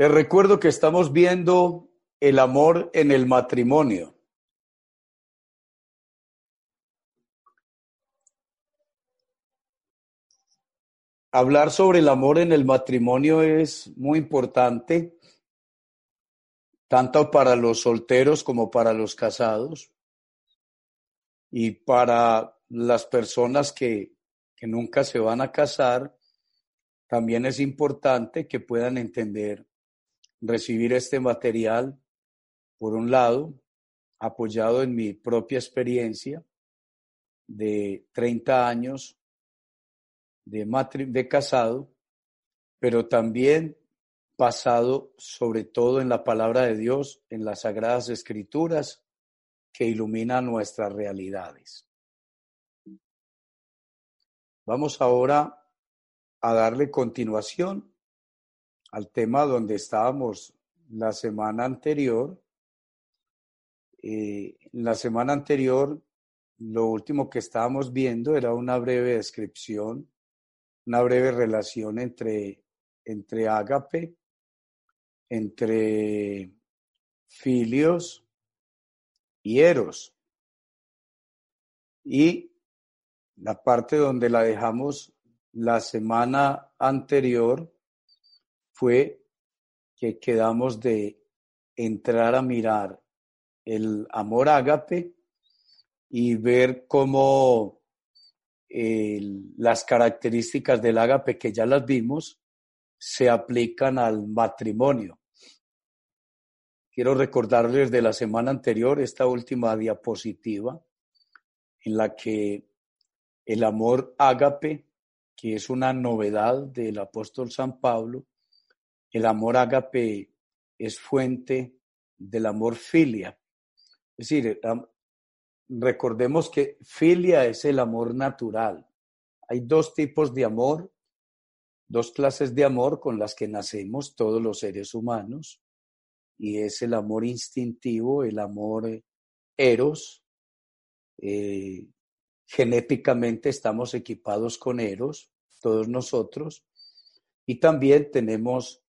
Les recuerdo que estamos viendo el amor en el matrimonio. Hablar sobre el amor en el matrimonio es muy importante, tanto para los solteros como para los casados y para las personas que, que nunca se van a casar. También es importante que puedan entender recibir este material, por un lado, apoyado en mi propia experiencia de 30 años de, de casado, pero también basado sobre todo en la palabra de Dios, en las sagradas escrituras que iluminan nuestras realidades. Vamos ahora a darle continuación al tema donde estábamos la semana anterior. Eh, la semana anterior, lo último que estábamos viendo era una breve descripción, una breve relación entre, entre ágape, entre filios y eros. Y la parte donde la dejamos la semana anterior fue que quedamos de entrar a mirar el amor ágape y ver cómo las características del ágape que ya las vimos se aplican al matrimonio. Quiero recordarles de la semana anterior esta última diapositiva en la que el amor ágape, que es una novedad del apóstol San Pablo, el amor ágape es fuente del amor filia. Es decir, recordemos que filia es el amor natural. Hay dos tipos de amor, dos clases de amor con las que nacemos todos los seres humanos, y es el amor instintivo, el amor eros. Eh, genéticamente estamos equipados con eros, todos nosotros, y también tenemos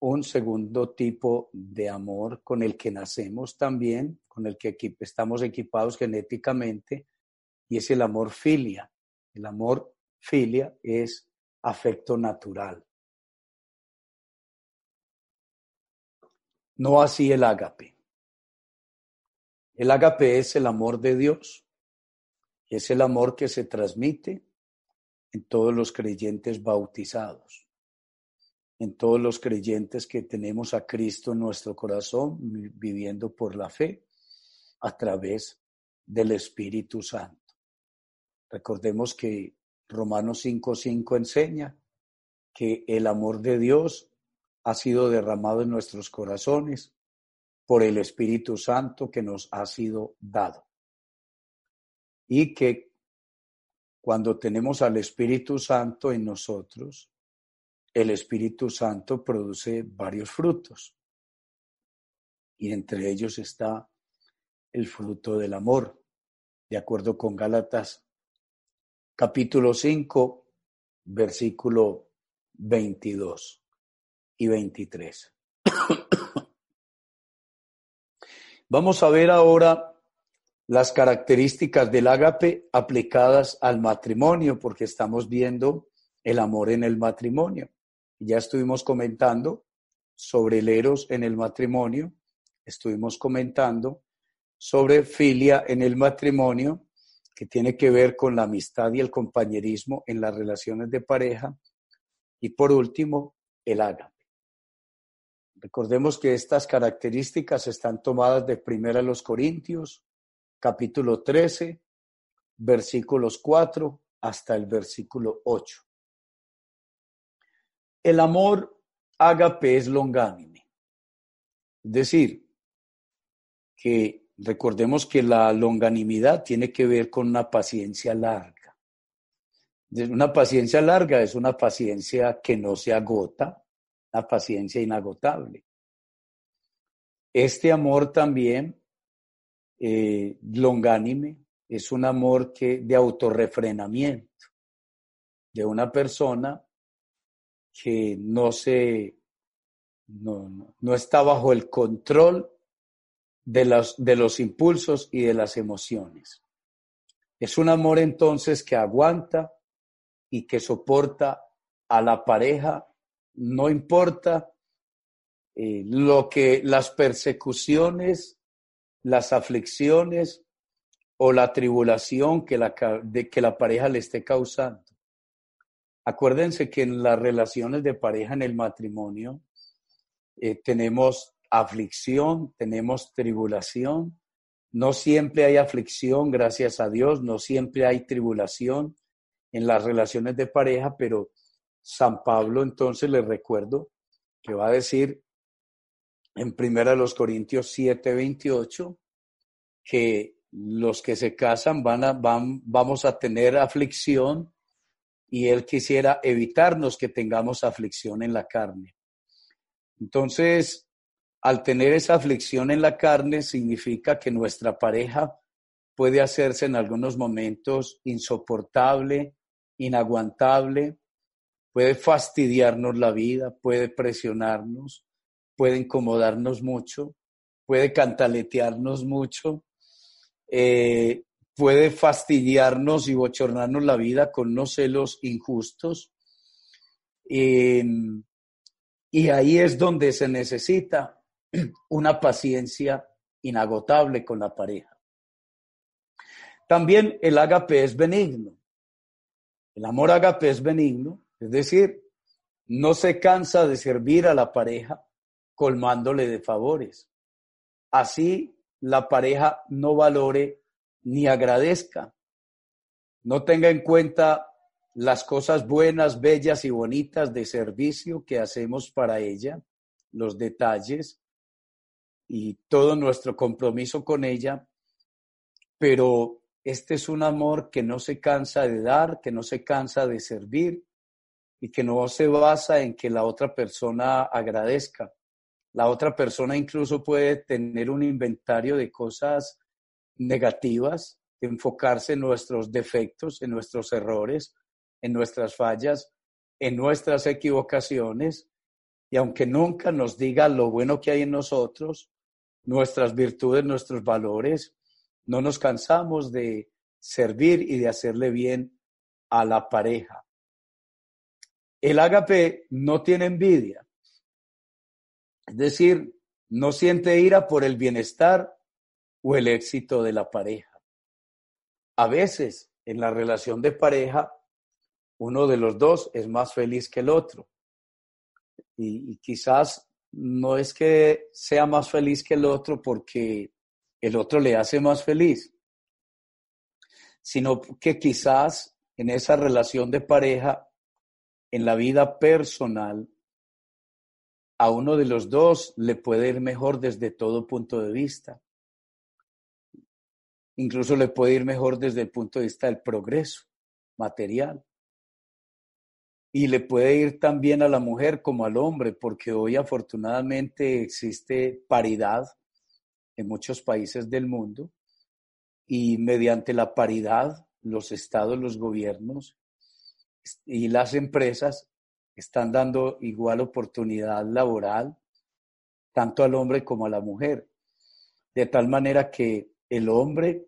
un segundo tipo de amor con el que nacemos también, con el que estamos equipados genéticamente, y es el amor filia. El amor filia es afecto natural. No así el ágape. El ágape es el amor de Dios, es el amor que se transmite en todos los creyentes bautizados en todos los creyentes que tenemos a Cristo en nuestro corazón, viviendo por la fe a través del Espíritu Santo. Recordemos que Romanos 5:5 enseña que el amor de Dios ha sido derramado en nuestros corazones por el Espíritu Santo que nos ha sido dado. Y que cuando tenemos al Espíritu Santo en nosotros, el Espíritu Santo produce varios frutos y entre ellos está el fruto del amor, de acuerdo con Gálatas capítulo 5, versículo 22 y 23. Vamos a ver ahora las características del ágape aplicadas al matrimonio, porque estamos viendo el amor en el matrimonio. Ya estuvimos comentando sobre el eros en el matrimonio, estuvimos comentando sobre filia en el matrimonio, que tiene que ver con la amistad y el compañerismo en las relaciones de pareja. Y por último, el ágape. Recordemos que estas características están tomadas de Primera los Corintios, capítulo 13, versículos 4 hasta el versículo 8. El amor ágape es longánime. Es decir, que recordemos que la longanimidad tiene que ver con una paciencia larga. Una paciencia larga es una paciencia que no se agota, una paciencia inagotable. Este amor también, eh, longánime, es un amor que, de autorrefrenamiento de una persona que no se no, no, está bajo el control de los, de los impulsos y de las emociones. Es un amor entonces que aguanta y que soporta a la pareja, no importa eh, lo que las persecuciones, las aflicciones o la tribulación que la, que la pareja le esté causando. Acuérdense que en las relaciones de pareja, en el matrimonio, eh, tenemos aflicción, tenemos tribulación. No siempre hay aflicción, gracias a Dios, no siempre hay tribulación en las relaciones de pareja, pero San Pablo entonces les recuerdo que va a decir en primera de los Corintios 7, 28, que los que se casan van a, van, vamos a tener aflicción y Él quisiera evitarnos que tengamos aflicción en la carne. Entonces, al tener esa aflicción en la carne, significa que nuestra pareja puede hacerse en algunos momentos insoportable, inaguantable, puede fastidiarnos la vida, puede presionarnos, puede incomodarnos mucho, puede cantaletearnos mucho, eh, puede fastidiarnos y bochornarnos la vida con unos celos injustos. Y ahí es donde se necesita una paciencia inagotable con la pareja. También el agape es benigno. El amor agape es benigno, es decir, no se cansa de servir a la pareja colmándole de favores. Así la pareja no valore ni agradezca, no tenga en cuenta las cosas buenas, bellas y bonitas de servicio que hacemos para ella, los detalles y todo nuestro compromiso con ella, pero este es un amor que no se cansa de dar, que no se cansa de servir y que no se basa en que la otra persona agradezca. La otra persona incluso puede tener un inventario de cosas negativas, enfocarse en nuestros defectos, en nuestros errores, en nuestras fallas, en nuestras equivocaciones, y aunque nunca nos diga lo bueno que hay en nosotros, nuestras virtudes, nuestros valores, no nos cansamos de servir y de hacerle bien a la pareja. El ágape no tiene envidia, es decir, no siente ira por el bienestar o el éxito de la pareja. A veces en la relación de pareja, uno de los dos es más feliz que el otro. Y, quizás no es que sea más feliz que el otro porque el otro le hace más feliz, sino que quizás en esa relación de pareja, en la vida personal, a uno de los dos le puede ir mejor desde todo punto de vista. Incluso le puede ir mejor desde el punto de vista del progreso material. Y le puede ir también a la mujer como al hombre, porque hoy afortunadamente existe paridad en muchos países del mundo y mediante la paridad los estados, los gobiernos y las empresas están dando igual oportunidad laboral tanto al hombre como a la mujer. De tal manera que el hombre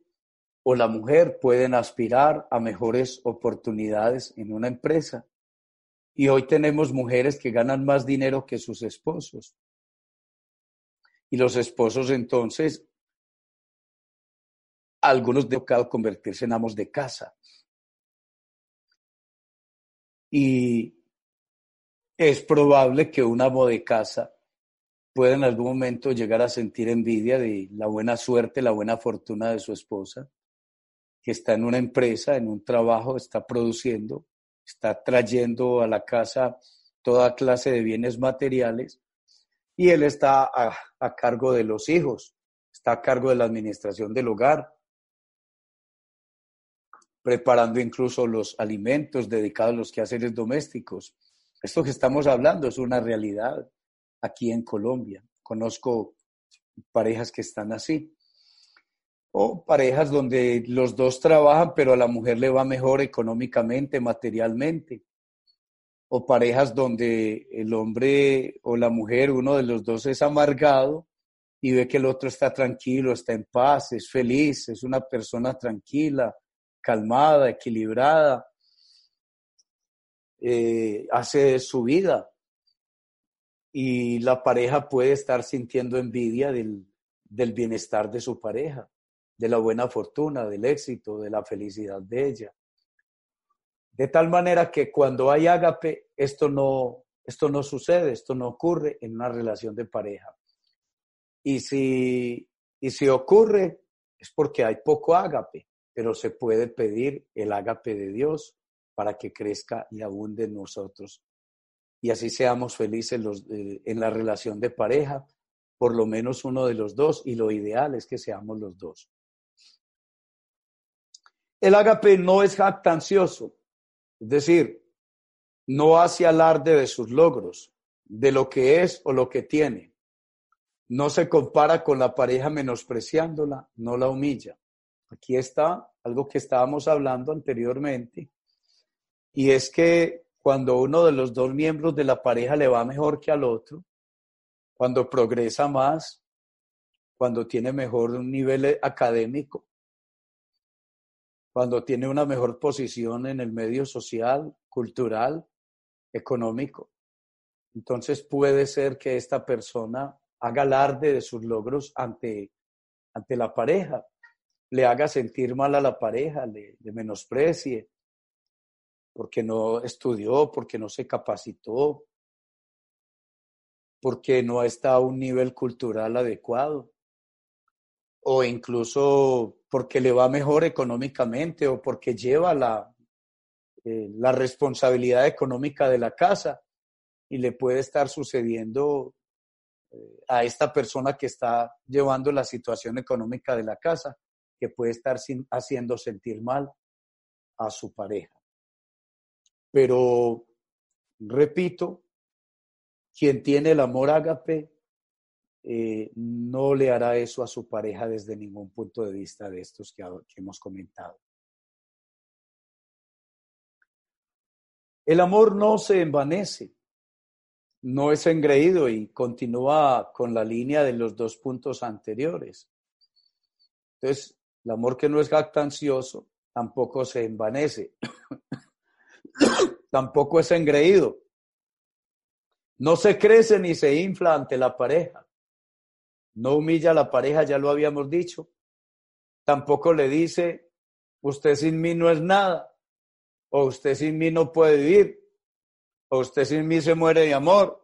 o la mujer pueden aspirar a mejores oportunidades en una empresa. Y hoy tenemos mujeres que ganan más dinero que sus esposos. Y los esposos entonces, algunos de tocado convertirse en amos de casa. Y es probable que un amo de casa pueda en algún momento llegar a sentir envidia de la buena suerte, la buena fortuna de su esposa, que está en una empresa, en un trabajo, está produciendo, está trayendo a la casa toda clase de bienes materiales y él está a, a cargo de los hijos, está a cargo de la administración del hogar, preparando incluso los alimentos dedicados a los quehaceres domésticos. Esto que estamos hablando es una realidad aquí en Colombia. Conozco parejas que están así. O parejas donde los dos trabajan, pero a la mujer le va mejor económicamente, materialmente. O parejas donde el hombre o la mujer, uno de los dos es amargado y ve que el otro está tranquilo, está en paz, es feliz, es una persona tranquila, calmada, equilibrada, eh, hace su vida. Y la pareja puede estar sintiendo envidia del, del bienestar de su pareja, de la buena fortuna, del éxito, de la felicidad de ella. De tal manera que cuando hay ágape, esto no, esto no sucede, esto no ocurre en una relación de pareja. Y si, y si ocurre, es porque hay poco ágape, pero se puede pedir el ágape de Dios para que crezca y abunde en nosotros. Y así seamos felices eh, en la relación de pareja, por lo menos uno de los dos, y lo ideal es que seamos los dos. El ágape no es jactancioso, es decir, no hace alarde de sus logros, de lo que es o lo que tiene. No se compara con la pareja menospreciándola, no la humilla. Aquí está algo que estábamos hablando anteriormente, y es que cuando uno de los dos miembros de la pareja le va mejor que al otro, cuando progresa más, cuando tiene mejor un nivel académico, cuando tiene una mejor posición en el medio social, cultural, económico. Entonces puede ser que esta persona haga alarde de sus logros ante, ante la pareja, le haga sentir mal a la pareja, le, le menosprecie, porque no estudió, porque no se capacitó, porque no está a un nivel cultural adecuado, o incluso porque le va mejor económicamente o porque lleva la, eh, la responsabilidad económica de la casa y le puede estar sucediendo eh, a esta persona que está llevando la situación económica de la casa, que puede estar haciendo sentir mal a su pareja. Pero, repito, quien tiene el amor ágape eh, no le hará eso a su pareja desde ningún punto de vista de estos que, hemos comentado. El amor no se envanece, no es engreído y continúa con la línea de los dos puntos anteriores. Entonces, el amor que no es jactancioso tampoco se envanece, tampoco es engreído, no se crece ni se infla ante la pareja. No humilla a la pareja, ya lo habíamos dicho. Tampoco le dice, usted sin mí no es nada. O usted sin mí no puede vivir. O usted sin mí se muere de amor.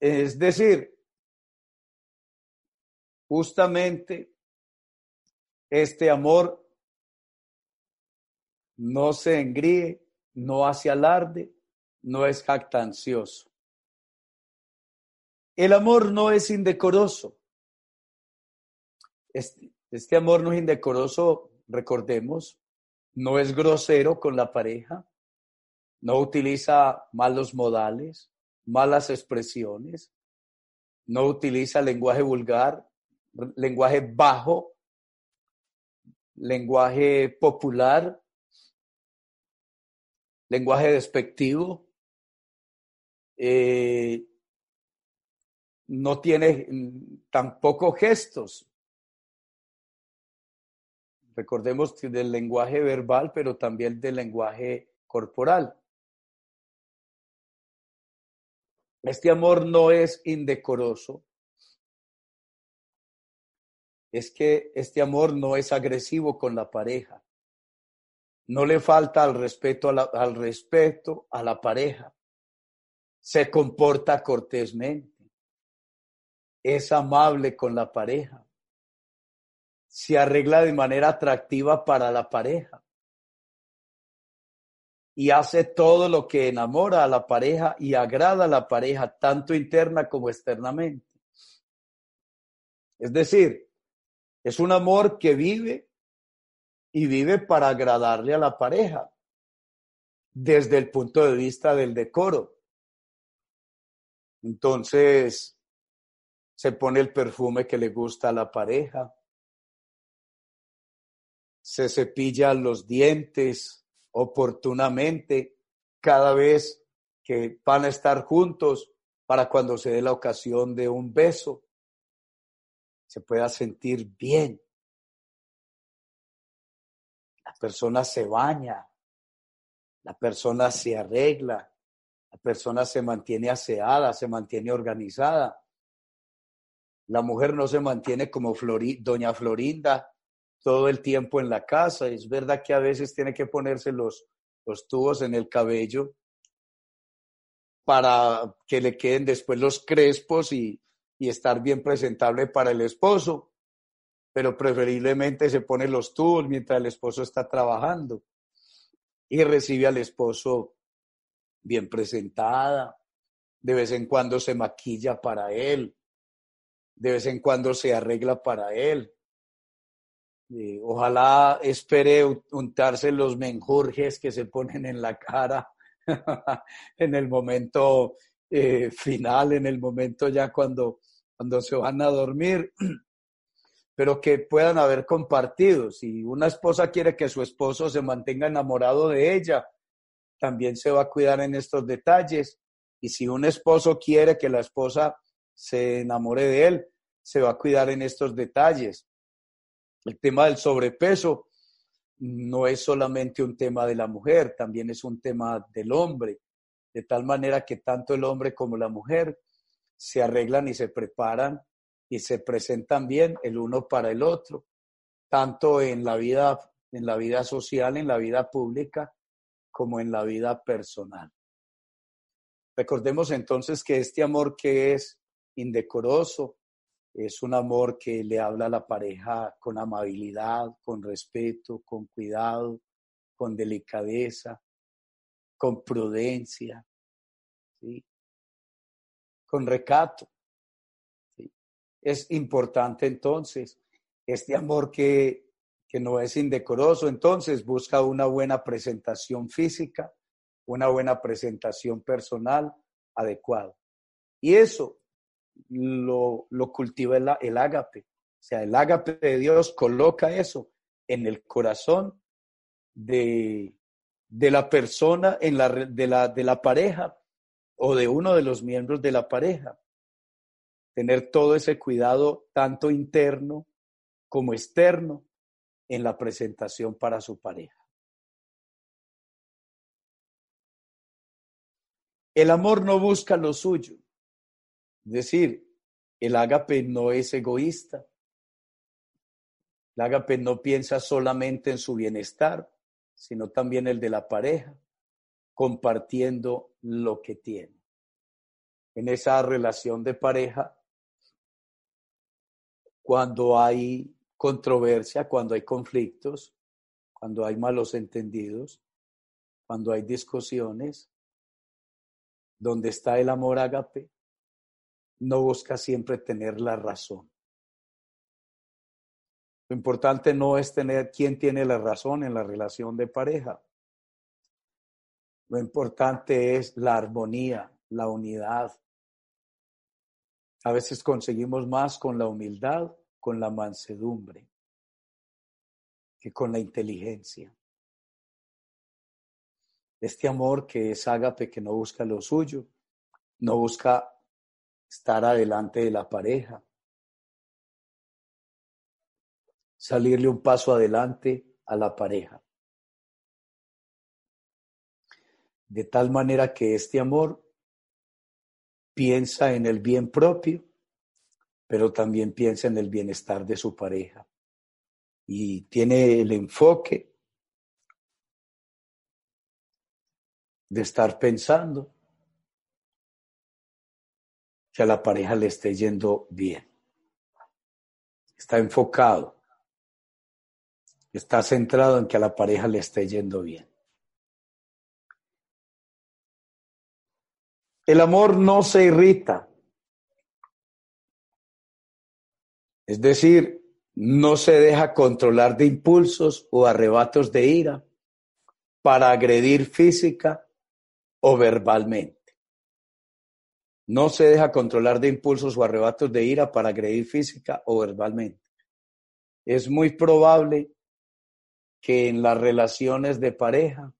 Es decir, justamente este amor no se engríe, no hace alarde, no es jactancioso. El amor no es indecoroso. Este, este, amor no es indecoroso, recordemos, no es grosero con la pareja, no utiliza malos modales, malas expresiones, no utiliza lenguaje vulgar, lenguaje bajo, lenguaje popular, lenguaje despectivo, eh, no tiene tampoco gestos. Recordemos del lenguaje verbal, pero también del lenguaje corporal. Este amor no es indecoroso. Es que este amor no es agresivo con la pareja. No le falta al respeto al respeto a la pareja se comporta cortésmente, es amable con la pareja, se arregla de manera atractiva para la pareja. y hace todo lo que enamora a la pareja y agrada a la pareja, tanto interna como externamente. Es decir, es un amor que vive y vive para agradarle a la pareja desde el punto de vista del decoro. Entonces, se pone el perfume que le gusta a la pareja, se cepilla los dientes oportunamente cada vez que van a estar juntos para cuando se dé la ocasión de un beso, se pueda sentir bien. Persona se baña, la persona se arregla, la persona se mantiene aseada, se mantiene organizada. La mujer no se mantiene como doña Florinda todo el tiempo en la casa. Es verdad que a veces tiene que ponerse los, los tubos en el cabello para que le queden después los crespos y, y estar bien presentable para el esposo, pero preferiblemente se pone los tubos mientras el esposo está trabajando y recibe al esposo bien presentada, de vez en cuando se maquilla para él, de vez en cuando se arregla para él. Eh, ojalá espere untarse los menjurjes que se ponen en la cara en el momento eh, final, en el momento ya cuando, cuando se van a dormir, pero que puedan haber compartido. Si una esposa quiere que su esposo se mantenga enamorado de ella, también se va a cuidar en estos detalles. Y si un esposo quiere que la esposa se enamore de él, se va a cuidar en estos detalles. El tema del sobrepeso no es solamente un tema de la mujer, también es un tema del hombre, de tal manera que tanto el hombre como la mujer se arreglan y se preparan y se presentan bien el uno para el otro, tanto en la vida en la vida social, en la vida pública, como en la vida personal. Recordemos entonces que este amor que es indecoroso, es un amor que le habla a la pareja con amabilidad, con respeto, con cuidado, con delicadeza, con prudencia, con recato. Es importante entonces este amor que, que no es indecoroso, entonces busca una buena presentación física, una buena presentación personal adecuada. Y eso lo, lo cultiva el, el ágape. O sea, el ágape de Dios coloca eso en el corazón de, de la persona, en la, de, la, de la pareja o de uno de los miembros de la pareja. Tener todo ese cuidado, tanto interno como externo, en la presentación para su pareja. El amor no busca lo suyo, es decir, el ágape no es egoísta. El ágape no piensa solamente en su bienestar, sino también el de la pareja, compartiendo lo que tiene. En esa relación de pareja, cuando hay controversia, cuando hay conflictos, cuando hay malos entendidos, cuando hay discusiones, donde está el amor ágape, no busca siempre tener la razón. Lo importante no es tener quién tiene la razón en la relación de pareja. Lo importante es la armonía, la unidad. A veces conseguimos más con la humildad, con la mansedumbre, que con la inteligencia. Este amor que es ágape, que no busca lo suyo, no busca estar adelante de la pareja, salirle un paso adelante a la pareja. De tal manera que este amor piensa en el bien propio, pero también piensa en el bienestar de su pareja. Y tiene el enfoque de estar pensando que a la pareja le esté yendo bien. Está enfocado. Está centrado en que a la pareja le esté yendo bien. El amor no se irrita. Es decir, no se deja controlar de impulsos o arrebatos de ira para agredir física o verbalmente. No se deja controlar de impulsos o arrebatos de ira para agredir física o verbalmente. Es muy probable que en las relaciones de pareja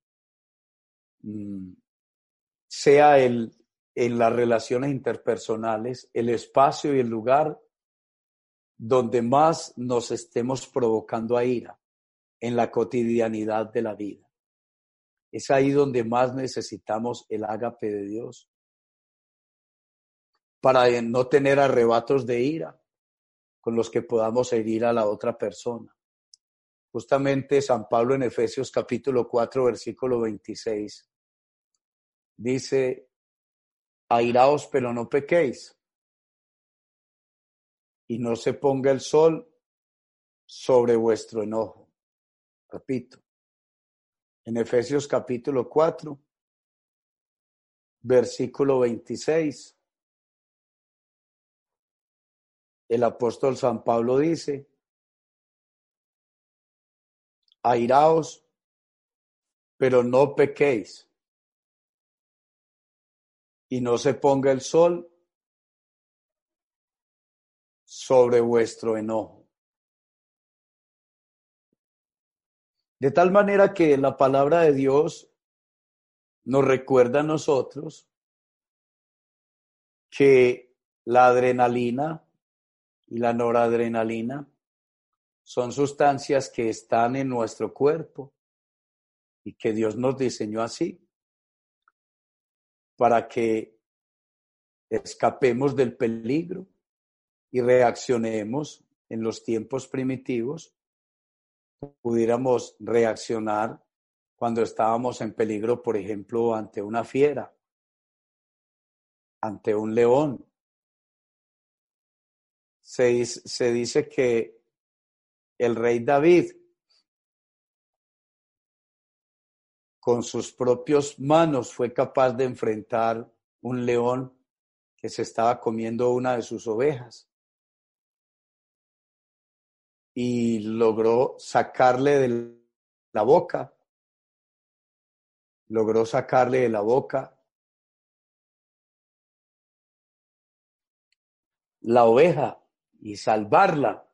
mm, sea el, en las relaciones interpersonales el espacio y el lugar donde más nos estemos provocando a ira en la cotidianidad de la vida. Es ahí donde más necesitamos el ágape de Dios para no tener arrebatos de ira con los que podamos herir a la otra persona. Justamente San Pablo en Efesios capítulo 4, versículo 26, dice, airaos pero no pequéis, y no se ponga el sol sobre vuestro enojo. Repito, en Efesios capítulo 4, versículo 26, el apóstol San Pablo dice, airaos, pero no pequéis, y no se ponga el sol sobre vuestro enojo. De tal manera que la palabra de Dios nos recuerda a nosotros que la adrenalina y la noradrenalina son sustancias que están en nuestro cuerpo y que Dios nos diseñó así para que escapemos del peligro y reaccionemos en los tiempos primitivos, pudiéramos reaccionar cuando estábamos en peligro, por ejemplo, ante una fiera, ante un león. Se, se dice que el rey David con sus propias manos fue capaz de enfrentar un león que se estaba comiendo una de sus ovejas. Y logró sacarle de la boca, logró sacarle de la boca. La oveja y salvarla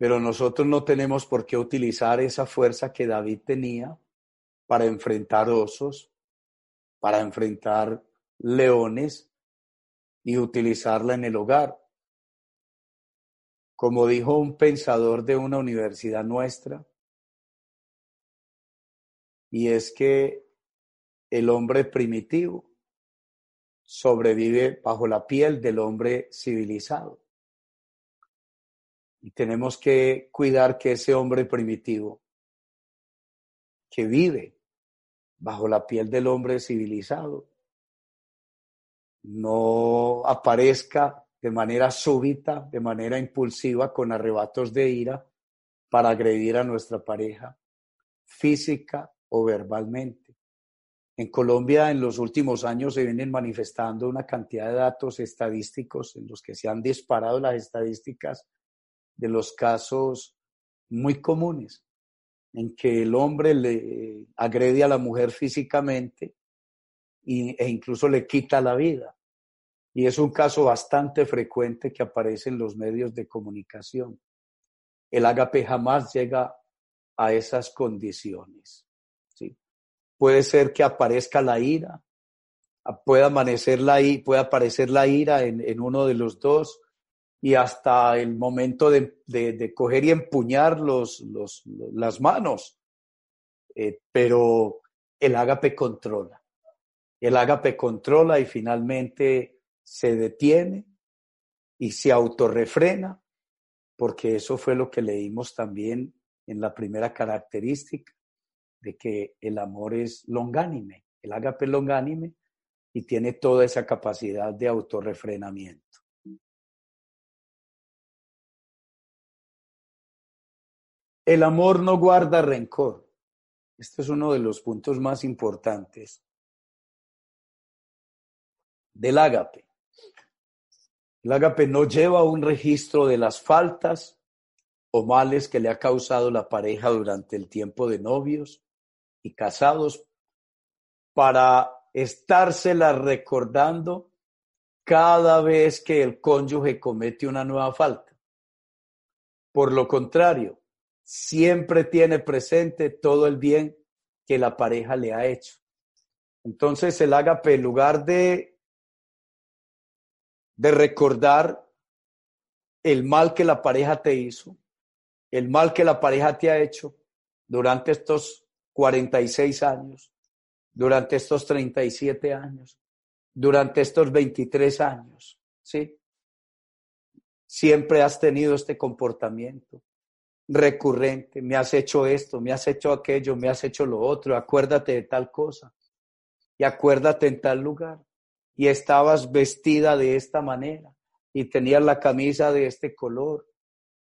Pero nosotros no tenemos por qué utilizar esa fuerza que David tenía para enfrentar osos, para enfrentar leones y utilizarla en el hogar. Como dijo un pensador de una universidad nuestra, y es que el hombre primitivo sobrevive bajo la piel del hombre civilizado. Y tenemos que cuidar que ese hombre primitivo que vive bajo la piel del hombre civilizado no aparezca de manera súbita, de manera impulsiva, con arrebatos de ira, para agredir a nuestra pareja, física o verbalmente. En Colombia en los últimos años se vienen manifestando una cantidad de datos estadísticos en los que se han disparado las estadísticas de los casos muy comunes en que el hombre le agrede a la mujer físicamente e incluso le quita la vida. Y es un caso bastante frecuente que aparece en los medios de comunicación. El agape jamás llega a esas condiciones. ¿sí? Puede ser que aparezca la ira, puede, amanecer la, puede aparecer la ira en, en uno de los dos, y hasta el momento de, coger y empuñar los, las manos. Eh, pero el ágape controla. El ágape controla y finalmente se detiene y se autorrefrena, porque eso fue lo que leímos también en la primera característica, de que el amor es longánime, el ágape longánime y tiene toda esa capacidad de autorrefrenamiento. El amor no guarda rencor. Este es uno de los puntos más importantes del ágape. El ágape no lleva un registro de las faltas o males que le ha causado la pareja durante el tiempo de novios y casados para estársela recordando cada vez que el cónyuge comete una nueva falta. Por lo contrario, siempre tiene presente todo el bien que la pareja le ha hecho. Entonces el ágape, en lugar de, de recordar el mal que la pareja te hizo, el mal que la pareja te ha hecho durante estos 46 años, durante estos 37 años, durante estos 23 años, ¿sí? Siempre has tenido este comportamiento recurrente, me has hecho esto, me has hecho aquello, me has hecho lo otro, acuérdate de tal cosa y acuérdate en tal lugar. Y estabas vestida de esta manera y tenías la camisa de este color.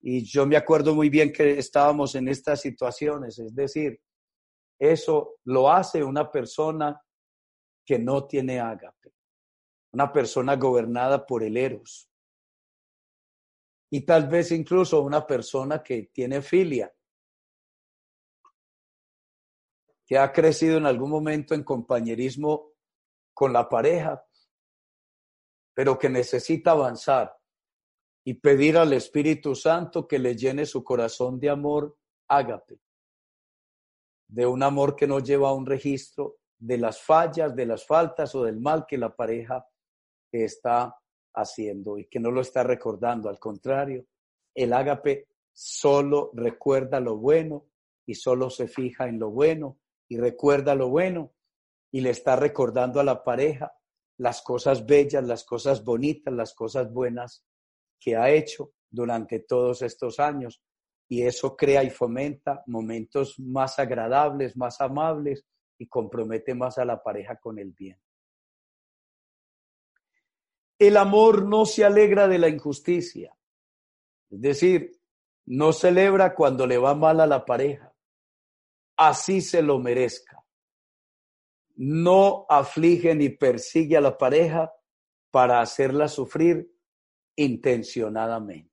Y yo me acuerdo muy bien que estábamos en estas situaciones, es decir, eso lo hace una persona que no tiene ágape, una persona gobernada por el eros. Y tal vez incluso una persona que tiene filia, que ha crecido en algún momento en compañerismo con la pareja, pero que necesita avanzar y pedir al Espíritu Santo que le llene su corazón de amor ágape de un amor que no lleva un registro de las fallas, de las faltas o del mal que la pareja está haciendo y que no lo está recordando. Al contrario, el ágape solo recuerda lo bueno y solo se fija en lo bueno y recuerda lo bueno y le está recordando a la pareja las cosas bellas, las cosas bonitas, las cosas buenas que ha hecho durante todos estos años y eso crea y fomenta momentos más agradables, más amables y compromete más a la pareja con el bien. El amor no se alegra de la injusticia, es decir, no celebra cuando le va mal a la pareja, así se lo merezca. No aflige ni persigue a la pareja para hacerla sufrir intencionadamente.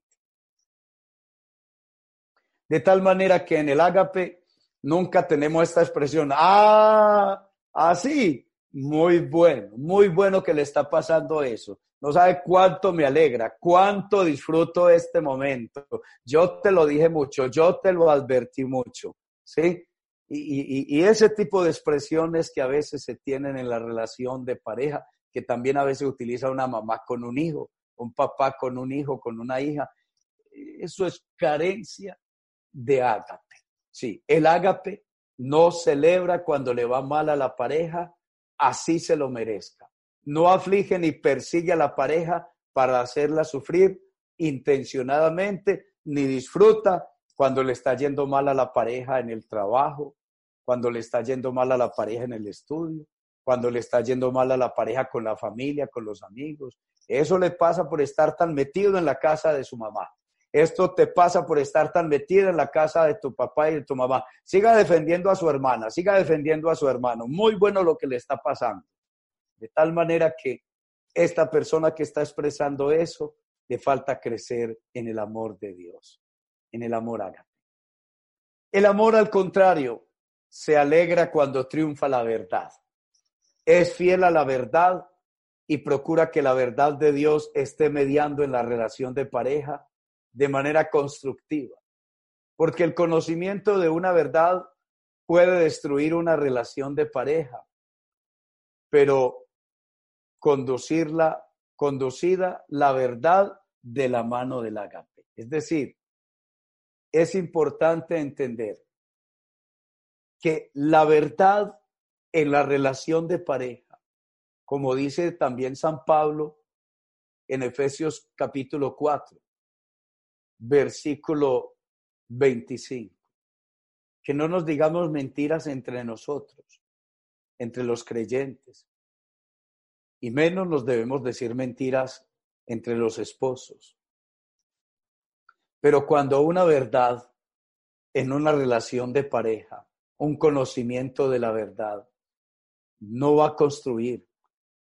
De tal manera que en el ágape nunca tenemos esta expresión, ah, así, muy bueno, muy bueno que le está pasando eso. No sabe cuánto me alegra, cuánto disfruto este momento. Yo te lo dije mucho, yo te lo advertí mucho, ¿sí? Y, ese tipo de expresiones que a veces se tienen en la relación de pareja, que también a veces utiliza una mamá con un hijo, un papá con un hijo, con una hija, eso es carencia de ágape. Sí, el ágape no celebra cuando le va mal a la pareja, así se lo merezca. No aflige ni persigue a la pareja para hacerla sufrir intencionadamente, ni disfruta cuando le está yendo mal a la pareja en el trabajo, cuando le está yendo mal a la pareja en el estudio, cuando le está yendo mal a la pareja con la familia, con los amigos. Eso le pasa por estar tan metido en la casa de su mamá. Esto te pasa por estar tan metido en la casa de tu papá y de tu mamá. Siga defendiendo a su hermana, siga defendiendo a su hermano. Muy bueno lo que le está pasando. De tal manera que esta persona que está expresando eso le falta crecer en el amor de Dios, en el amor ágape. El amor, al contrario, se alegra cuando triunfa la verdad. Es fiel a la verdad y procura que la verdad de Dios esté mediando en la relación de pareja de manera constructiva. Porque el conocimiento de una verdad puede destruir una relación de pareja, pero conducirla, conducida la verdad de la mano del agape. Es decir, es importante entender que la verdad en la relación de pareja, como dice también San Pablo en Efesios capítulo 4, versículo 25. Que no nos digamos mentiras entre nosotros, entre los creyentes. Y menos nos debemos decir mentiras entre los esposos. Pero cuando una verdad en una relación de pareja un conocimiento de la verdad, no va a construir,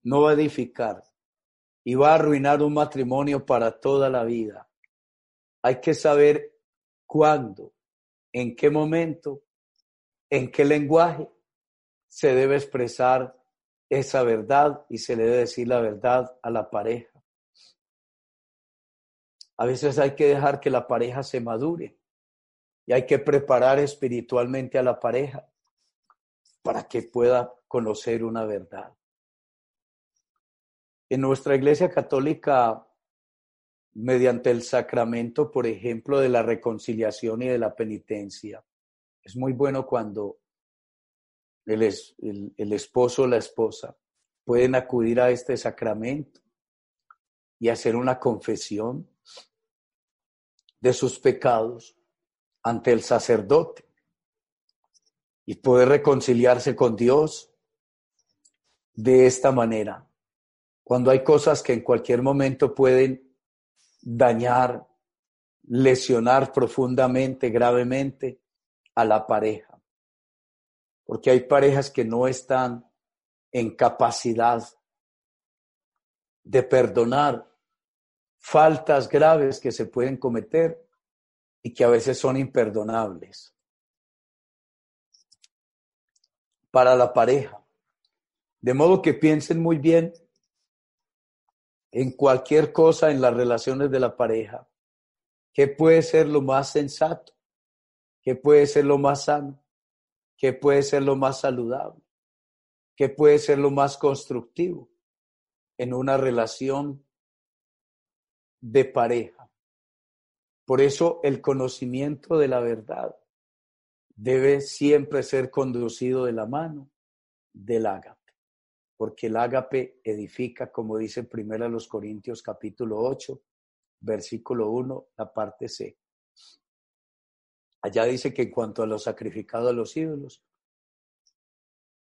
no va a edificar y va a arruinar un matrimonio para toda la vida. Hay que saber cuándo, en qué momento, en qué lenguaje se debe expresar esa verdad y se le debe decir la verdad a la pareja. A veces hay que dejar que la pareja se madure y hay que preparar espiritualmente a la pareja para que pueda conocer una verdad. En nuestra iglesia católica, mediante el sacramento, por ejemplo, de la reconciliación y de la penitencia, es muy bueno cuando el, el, esposo o la esposa pueden acudir a este sacramento y hacer una confesión de sus pecados ante el sacerdote y poder reconciliarse con Dios de esta manera. Cuando hay cosas que en cualquier momento pueden dañar, lesionar profundamente, gravemente a la pareja. Porque hay parejas que no están en capacidad de perdonar faltas graves que se pueden cometer y que a veces son imperdonables para la pareja. De modo que piensen muy bien en cualquier cosa en las relaciones de la pareja. ¿Qué puede ser lo más sensato? ¿Qué puede ser lo más sano? ¿Qué puede ser lo más saludable? ¿Qué puede ser lo más constructivo en una relación de pareja. Por eso el conocimiento de la verdad debe siempre ser conducido de la mano del ágape, porque el ágape edifica, como dice primero los Corintios capítulo 8, versículo 1, la parte C. Allá dice que en cuanto a lo sacrificado a los ídolos,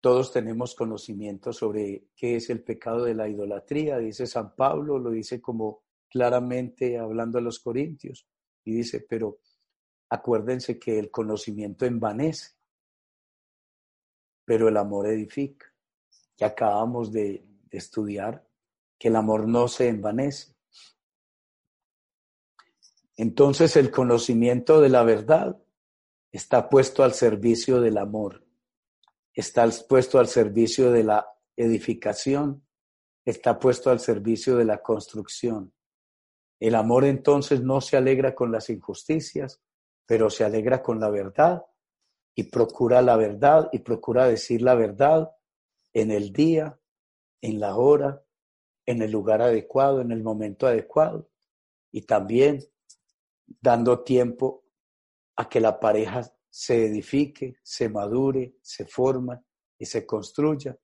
todos tenemos conocimiento sobre qué es el pecado de la idolatría, dice San Pablo, lo dice como claramente hablando a los corintios y dice, pero acuérdense que el conocimiento envanece, pero el amor edifica. Ya acabamos de, de estudiar que el amor no se envanece. Entonces el conocimiento de la verdad está puesto al servicio del amor, está puesto al servicio de la edificación, está puesto al servicio de la construcción. El amor entonces no se alegra con las injusticias, pero se alegra con la verdad y procura la verdad y procura decir la verdad en el día, en la hora, en el lugar adecuado, en el momento adecuado y también dando tiempo a que la pareja se edifique, se madure, se forma y se construya,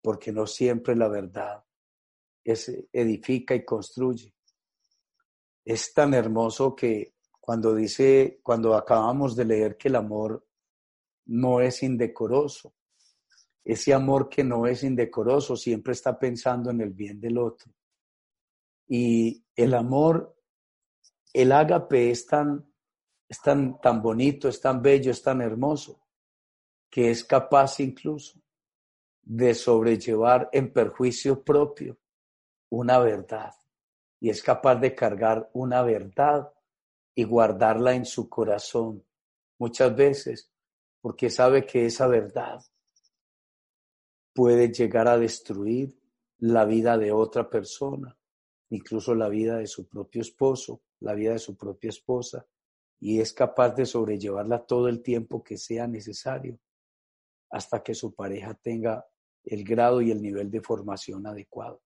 porque no siempre la verdad es, edifica y construye es tan hermoso que cuando dice, cuando acabamos de leer que el amor no es indecoroso, ese amor que no es indecoroso siempre está pensando en el bien del otro. Y el amor, el ágape es tan, es tan, tan bonito, es tan bello, es tan hermoso, que es capaz incluso de sobrellevar en perjuicio propio una verdad. Y es capaz de cargar una verdad y guardarla en su corazón muchas veces porque sabe que esa verdad puede llegar a destruir la vida de otra persona, incluso la vida de su propio esposo, la vida de su propia esposa, y es capaz de sobrellevarla todo el tiempo que sea necesario hasta que su pareja tenga el grado y el nivel de formación adecuado.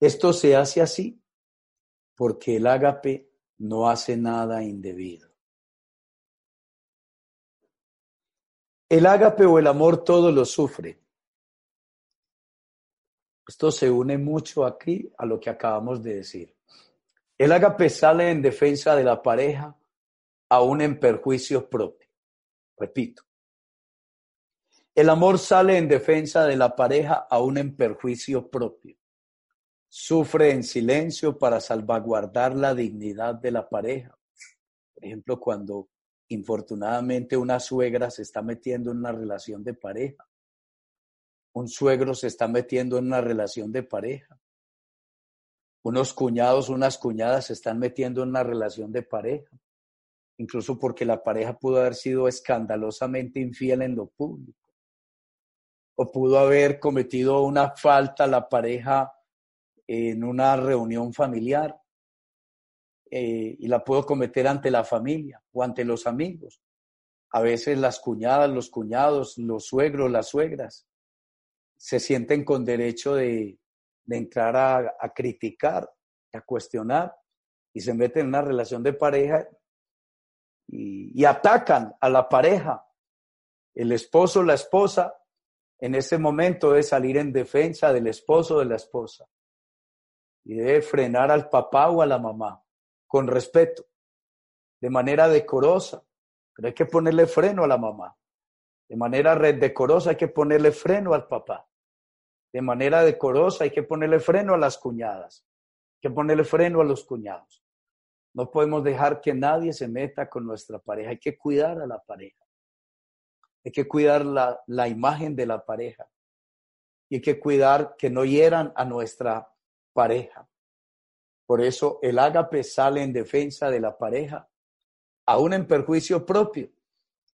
Esto se hace así porque el ágape no hace nada indebido. El ágape o el amor todo lo sufre. Esto se une mucho aquí a lo que acabamos de decir. El ágape sale en defensa de la pareja, aún en perjuicio propio. Repito. El amor sale en defensa de la pareja, aún en perjuicio propio sufre en silencio para salvaguardar la dignidad de la pareja. Por ejemplo, cuando Infortunadamente, una suegra se está metiendo en una relación de pareja. Un suegro se está metiendo en una relación de pareja. Unos cuñados, unas cuñadas se están metiendo en una relación de pareja. Incluso porque la pareja pudo haber sido escandalosamente infiel en lo público. O pudo haber cometido una falta la pareja en una reunión familiar eh, y la puedo cometer ante la familia o ante los amigos. A veces las cuñadas, los cuñados, los suegros, las suegras se sienten con derecho de, entrar a, criticar, a cuestionar y se meten en una relación de pareja y, atacan a la pareja. El esposo, la esposa, en ese momento debe salir en defensa del esposo, de la esposa y debe frenar al papá o a la mamá con respeto, de manera decorosa, pero hay que ponerle freno a la mamá. De manera decorosa hay que ponerle freno al papá. De manera decorosa hay que ponerle freno a las cuñadas. Hay que ponerle freno a los cuñados. No podemos dejar que nadie se meta con nuestra pareja. Hay que cuidar a la pareja. Hay que cuidar la, la imagen de la pareja. Y hay que cuidar que no hieran a nuestra pareja. Por eso el ágape sale en defensa de la pareja, aún en perjuicio propio,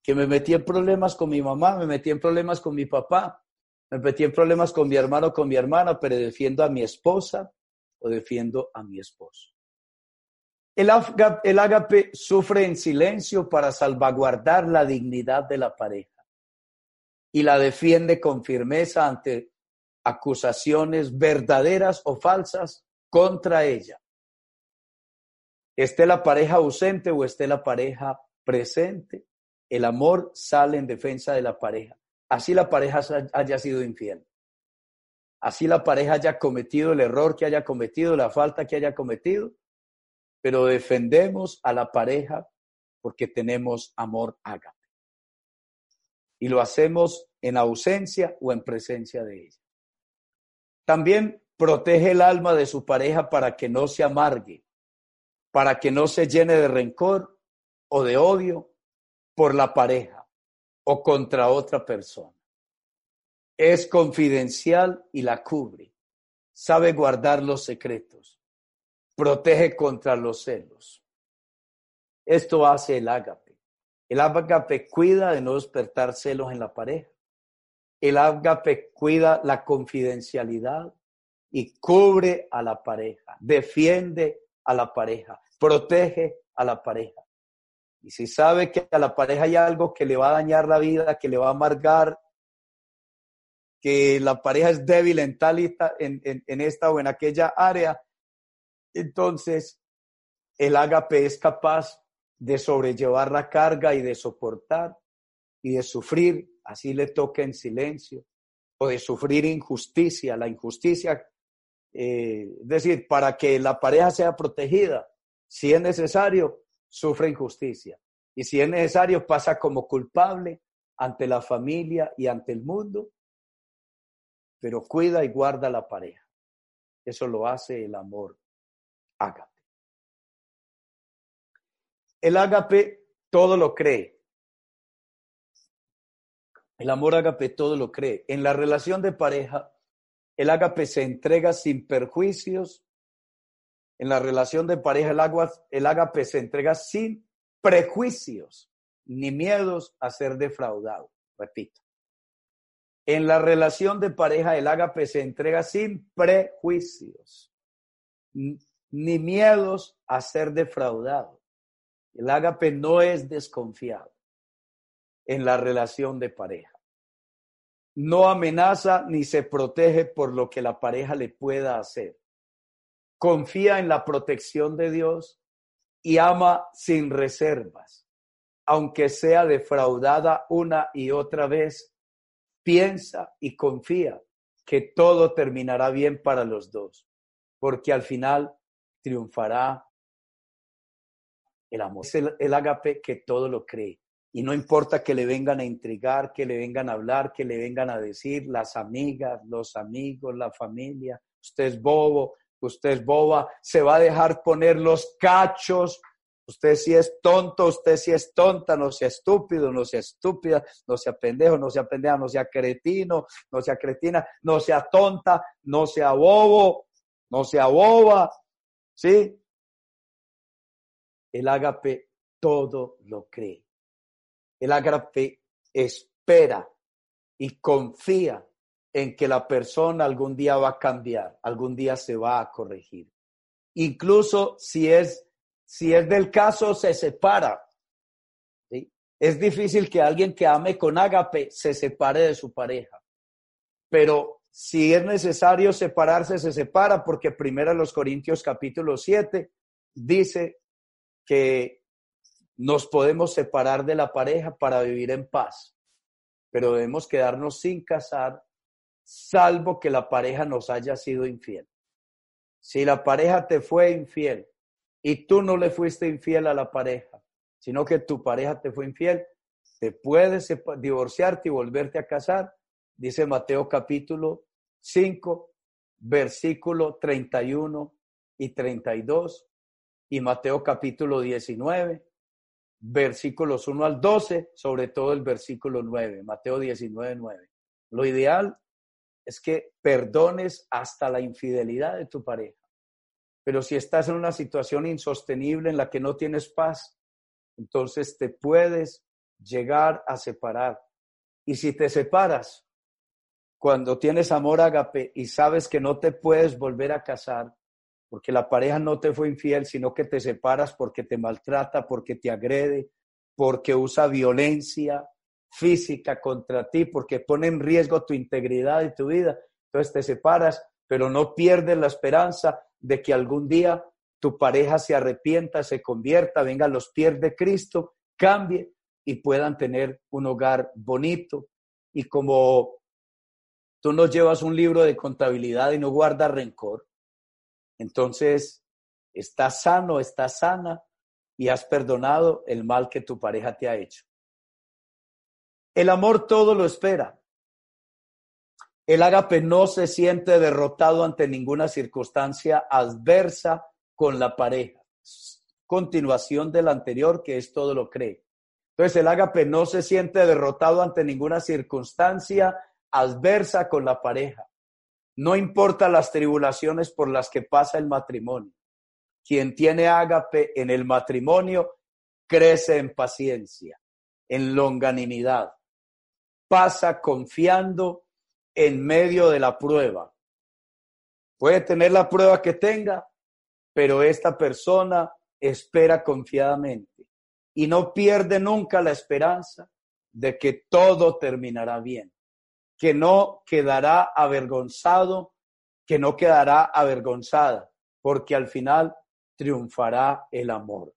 que me metí en problemas con mi mamá, me metí en problemas con mi papá, me metí en problemas con mi hermano o con mi hermana, pero defiendo a mi esposa o defiendo a mi esposo. El el ágape sufre en silencio para salvaguardar la dignidad de la pareja y la defiende con firmeza ante acusaciones verdaderas o falsas contra ella esté la pareja ausente o esté la pareja presente, el amor sale en defensa de la pareja. Así la pareja haya sido infiel. Así la pareja haya cometido el error que haya cometido, la falta que haya cometido, pero defendemos a la pareja porque tenemos amor ágape. Y lo hacemos en ausencia o en presencia de ella. También protege el alma de su pareja para que no se amargue para que no se llene de rencor o de odio por la pareja o contra otra persona. Es confidencial y la cubre. Sabe guardar los secretos. Protege contra los celos. Esto hace el ágape. El ágape cuida de no despertar celos en la pareja. El ágape cuida la confidencialidad y cubre a la pareja, defiende a la pareja, protege a la pareja. Y si sabe que a la pareja hay algo que le va a dañar la vida, que le va a amargar, que la pareja es débil en tal y en, en esta o en aquella área, entonces el ágape es capaz de sobrellevar la carga y de soportar y de sufrir, así le toque en silencio, o de sufrir injusticia. La injusticia, eh, es decir, para que la pareja sea protegida, si es necesario, sufre injusticia. Y si es necesario, pasa como culpable ante la familia y ante el mundo, pero cuida y guarda la pareja. Eso lo hace el amor ágape. El ágape todo lo cree. El amor ágape todo lo cree. En la relación de pareja, el ágape se entrega sin perjuicios en la relación de pareja, el, agua, el ágape se entrega sin prejuicios ni miedos a ser defraudado. Repito. En la relación de pareja, el ágape se entrega sin prejuicios ni miedos a ser defraudado. El ágape no es desconfiado en la relación de pareja. No amenaza ni se protege por lo que la pareja le pueda hacer confía en la protección de Dios y ama sin reservas, aunque sea defraudada una y otra vez, piensa y confía que todo terminará bien para los dos, porque al final triunfará el amor. Es el, el agape que todo lo cree. Y no importa que le vengan a intrigar, que le vengan a hablar, que le vengan a decir las amigas, los amigos, la familia, usted es bobo, usted es boba, se va a dejar poner los cachos Usted si es tonto, usted si es tonta, no sea estúpido, no sea estúpida, no sea pendejo, no sea pendeja, no sea cretino, no sea cretina, no sea tonta, no sea bobo, no sea boba, ¿sí? El ágape todo lo cree. El ágape espera y confía en que la persona algún día va a cambiar, algún día se va a corregir. Incluso si es si es del caso, se separa. Es difícil que alguien que ame con ágape se separe de su pareja. Pero si es necesario separarse, se separa, porque primero los Corintios capítulo 7 dice que nos podemos separar de la pareja para vivir en paz, pero debemos quedarnos sin casar, salvo que la pareja nos haya sido infiel. Si la pareja te fue infiel y tú no le fuiste infiel a la pareja, sino que tu pareja te fue infiel, te puedes divorciarte y volverte a casar, dice Mateo capítulo 5, versículo 31 y 32, y Mateo capítulo 19, versículos 1 al 12, sobre todo el versículo 9, Mateo 19, 9. Lo ideal es que perdones hasta la infidelidad de tu pareja. Pero si estás en una situación insostenible en la que no tienes paz, entonces te puedes llegar a separar. Y si te separas, cuando tienes amor agape y sabes que no te puedes volver a casar, porque la pareja no te fue infiel, sino que te separas porque te maltrata, porque te agrede, porque usa violencia física contra ti, porque pone en riesgo tu integridad y tu vida. Entonces te separas, pero no pierdes la esperanza de que algún día tu pareja se arrepienta, se convierta, venga a los pies de Cristo, cambie y puedan tener un hogar bonito. Y como tú no llevas un libro de contabilidad y no guardas rencor, entonces estás sano, estás sana y has perdonado el mal que tu pareja te ha hecho. El amor todo lo espera. El ágape no se siente derrotado ante ninguna circunstancia adversa con la pareja. Continuación del anterior, que es todo lo cree. Entonces el ágape no se siente derrotado ante ninguna circunstancia adversa con la pareja. No importa las tribulaciones por las que pasa el matrimonio. Quien tiene ágape en el matrimonio crece en paciencia, en longanimidad, pasa confiando en medio de la prueba. Puede tener la prueba que tenga, pero esta persona espera confiadamente y no pierde nunca la esperanza de que todo terminará bien, que no quedará avergonzado, que no quedará avergonzada, porque al final triunfará el amor.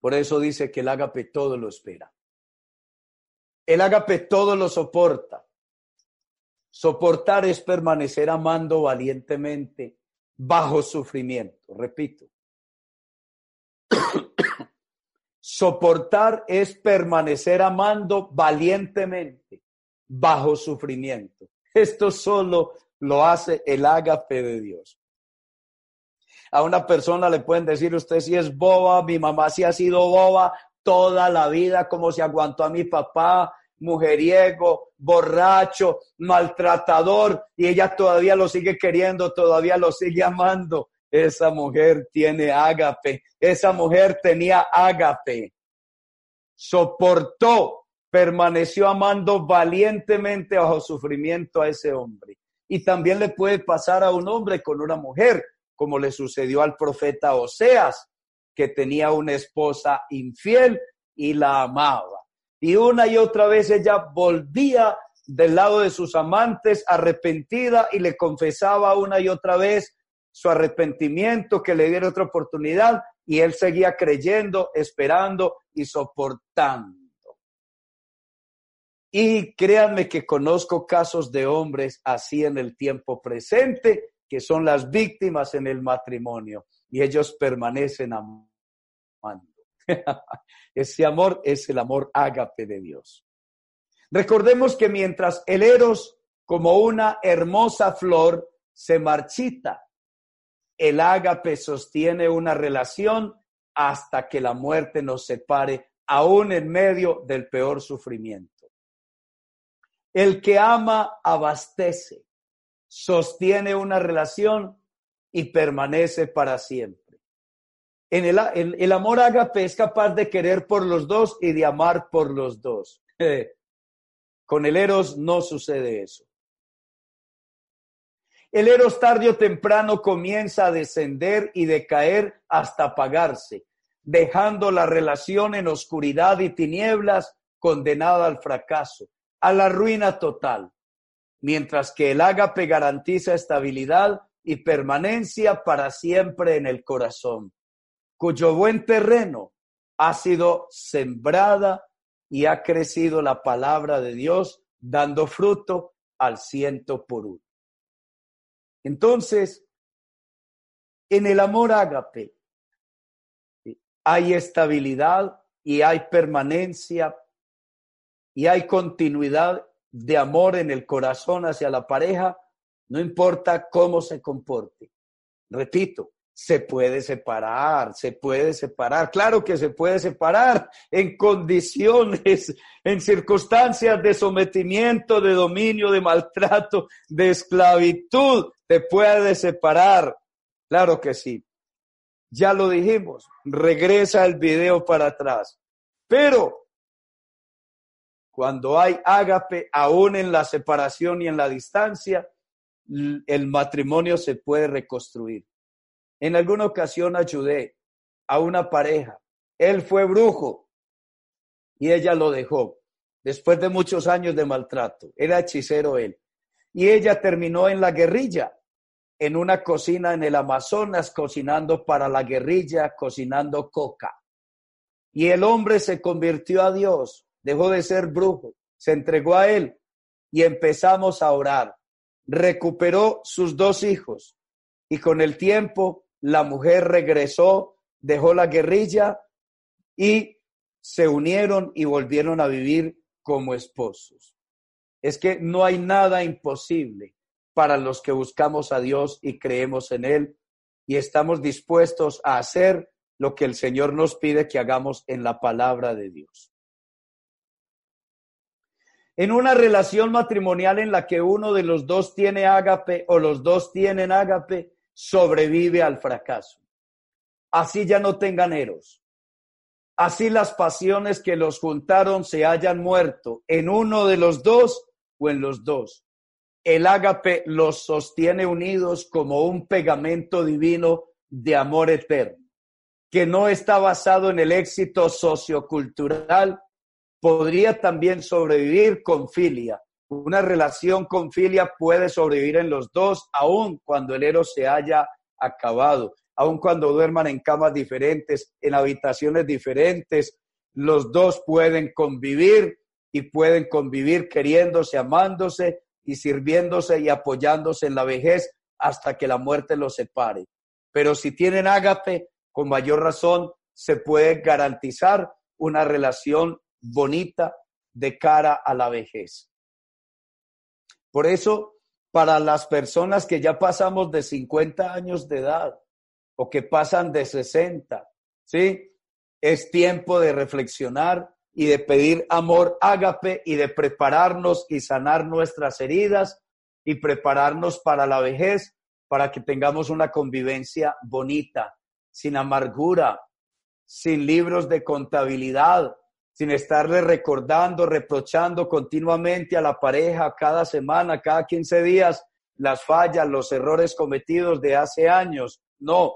Por eso dice que el ágape todo lo espera. El ágape todo lo soporta. Soportar es permanecer amando valientemente bajo sufrimiento. Repito. Soportar es permanecer amando valientemente bajo sufrimiento. Esto solo lo hace el ágape de Dios. A una persona le pueden decir, usted si es boba, mi mamá sí ha sido boba toda la vida, como se aguantó a mi papá, mujeriego, borracho, maltratador, y ella todavía lo sigue queriendo, todavía lo sigue amando. Esa mujer tiene ágape, esa mujer tenía ágape. Soportó, permaneció amando valientemente bajo sufrimiento a ese hombre. Y también le puede pasar a un hombre con una mujer, como le sucedió al profeta Oseas, que tenía una esposa infiel y la amaba. Y una y otra vez ella volvía del lado de sus amantes arrepentida y le confesaba una y otra vez su arrepentimiento, que le diera otra oportunidad y él seguía creyendo, esperando y soportando. Y créanme que conozco casos de hombres así en el tiempo presente, que son las víctimas en el matrimonio y ellos permanecen amando. Ese amor es el amor ágape de Dios. Recordemos que mientras el eros, como una hermosa flor, se marchita, el ágape sostiene una relación hasta que la muerte nos separe, aún en medio del peor sufrimiento. El que ama abastece, sostiene una relación y permanece para siempre. En el, el, amor ágape es capaz de querer por los dos y de amar por los dos. Con el eros no sucede eso. El eros tarde o temprano comienza a descender y decaer hasta apagarse, dejando la relación en oscuridad y tinieblas condenada al fracaso, a la ruina total, mientras que el ágape garantiza estabilidad y permanencia para siempre en el corazón, cuyo buen terreno ha sido sembrada y ha crecido la palabra de Dios, dando fruto al ciento por uno. Entonces, en el amor ágape hay estabilidad y hay permanencia y hay continuidad de amor en el corazón hacia la pareja, no importa cómo se comporte. Repito, se puede separar, se puede separar, claro que se puede separar en condiciones, en circunstancias de sometimiento, de dominio, de maltrato, de esclavitud, te puede separar, claro que sí. Ya lo dijimos, regresa el video para atrás. Pero cuando hay ágape, aún en la separación y en la distancia, el matrimonio se puede reconstruir. En alguna ocasión ayudé a una pareja. Él fue brujo y ella lo dejó después de muchos años de maltrato. Era hechicero él. Y ella terminó en la guerrilla, en una cocina en el Amazonas, cocinando para la guerrilla, cocinando coca. Y el hombre se convirtió a Dios, dejó de ser brujo, se entregó a él y empezamos a orar. Recuperó sus dos hijos y con el tiempo la mujer regresó, dejó la guerrilla y se unieron y volvieron a vivir como esposos. Es que no hay nada imposible para los que buscamos a Dios y creemos en Él y estamos dispuestos a hacer lo que el Señor nos pide que hagamos en la palabra de Dios. En una relación matrimonial en la que uno de los dos tiene ágape o los dos tienen ágape, sobrevive al fracaso. Así ya no tengan eros. Así las pasiones que los juntaron se hayan muerto en uno de los dos o en los dos. El ágape los sostiene unidos como un pegamento divino de amor eterno, que no está basado en el éxito sociocultural, podría también sobrevivir con filia, una relación con filia puede sobrevivir en los dos, aun cuando el eros se haya acabado, aun cuando duerman en camas diferentes, en habitaciones diferentes, los dos pueden convivir y pueden convivir queriéndose, amándose y sirviéndose y apoyándose en la vejez hasta que la muerte los separe. Pero si tienen ágape, con mayor razón se puede garantizar una relación bonita de cara a la vejez. Por eso, para las personas que ya pasamos de 50 años de edad o que pasan de 60, ¿sí? Es tiempo de reflexionar y de pedir amor ágape y de prepararnos y sanar nuestras heridas y prepararnos para la vejez, para que tengamos una convivencia bonita, sin amargura, sin libros de contabilidad, sin estarle recordando, reprochando continuamente a la pareja cada semana, cada 15 días, las fallas, los errores cometidos de hace años. No,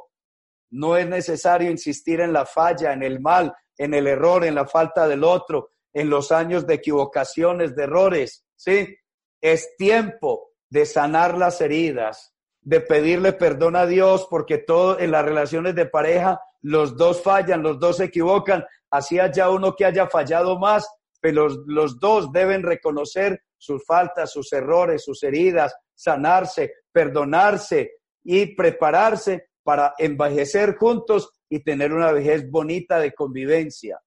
no es necesario insistir en la falla, en el mal, en el error, en la falta del otro, en los años de equivocaciones, de errores. Sí, es tiempo de sanar las heridas, de pedirle perdón a Dios, porque todo en las relaciones de pareja los dos fallan, los dos se equivocan, así haya uno que haya fallado más, pero los, dos deben reconocer sus faltas, sus errores, sus heridas, sanarse, perdonarse y prepararse para envejecer juntos y tener una vejez bonita de convivencia.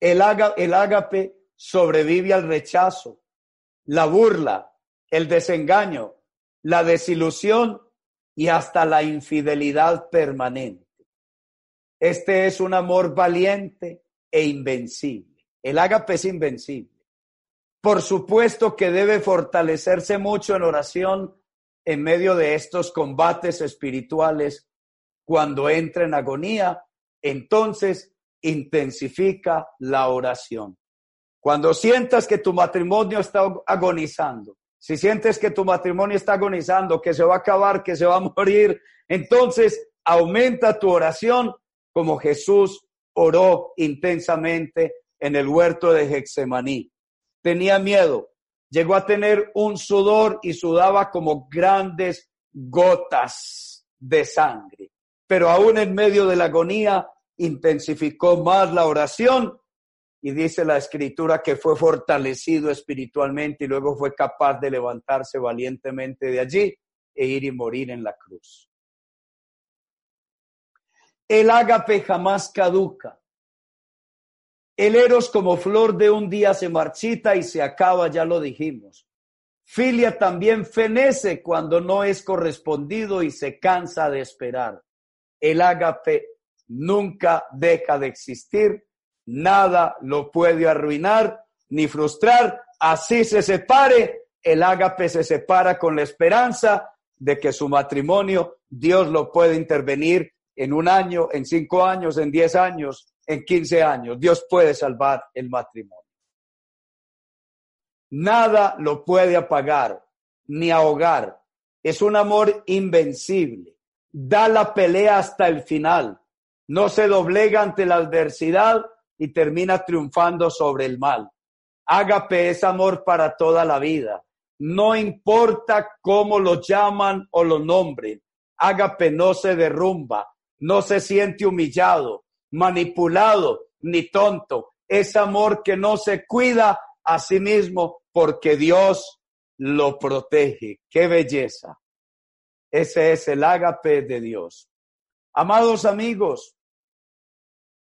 El, el ágape sobrevive al rechazo, la burla, el desengaño, la desilusión y hasta la infidelidad permanente. Este es un amor valiente e invencible. El ágape es invencible. Por supuesto que debe fortalecerse mucho en oración en medio de estos combates espirituales. Cuando entra en agonía, entonces intensifica la oración. Cuando sientas que tu matrimonio está agonizando, si sientes que tu matrimonio está agonizando, que se va a acabar, que se va a morir, entonces aumenta tu oración como Jesús oró intensamente en el huerto de Hexemaní. Tenía miedo, llegó a tener un sudor y sudaba como grandes gotas de sangre. Pero aún en medio de la agonía intensificó más la oración y dice la escritura que fue fortalecido espiritualmente y luego fue capaz de levantarse valientemente de allí e ir y morir en la cruz. El ágape jamás caduca. El eros como flor de un día se marchita y se acaba, ya lo dijimos. Filia también fenece cuando no es correspondido y se cansa de esperar. El ágape nunca deja de existir nada lo puede arruinar ni frustrar. Así se separe, el ágape se separa con la esperanza de que su matrimonio Dios lo puede intervenir en un año, en cinco años, en diez años, en quince años. Dios puede salvar el matrimonio. Nada lo puede apagar ni ahogar. Es un amor invencible. Da la pelea hasta el final. No se doblega ante la adversidad y termina triunfando sobre el mal. Ágape es amor para toda la vida. No importa cómo lo llaman o lo nombren. Ágape no se derrumba, no se siente humillado, manipulado ni tonto. Es amor que no se cuida a sí mismo porque Dios lo protege. ¡Qué belleza! Ese es el ágape de Dios. Amados amigos,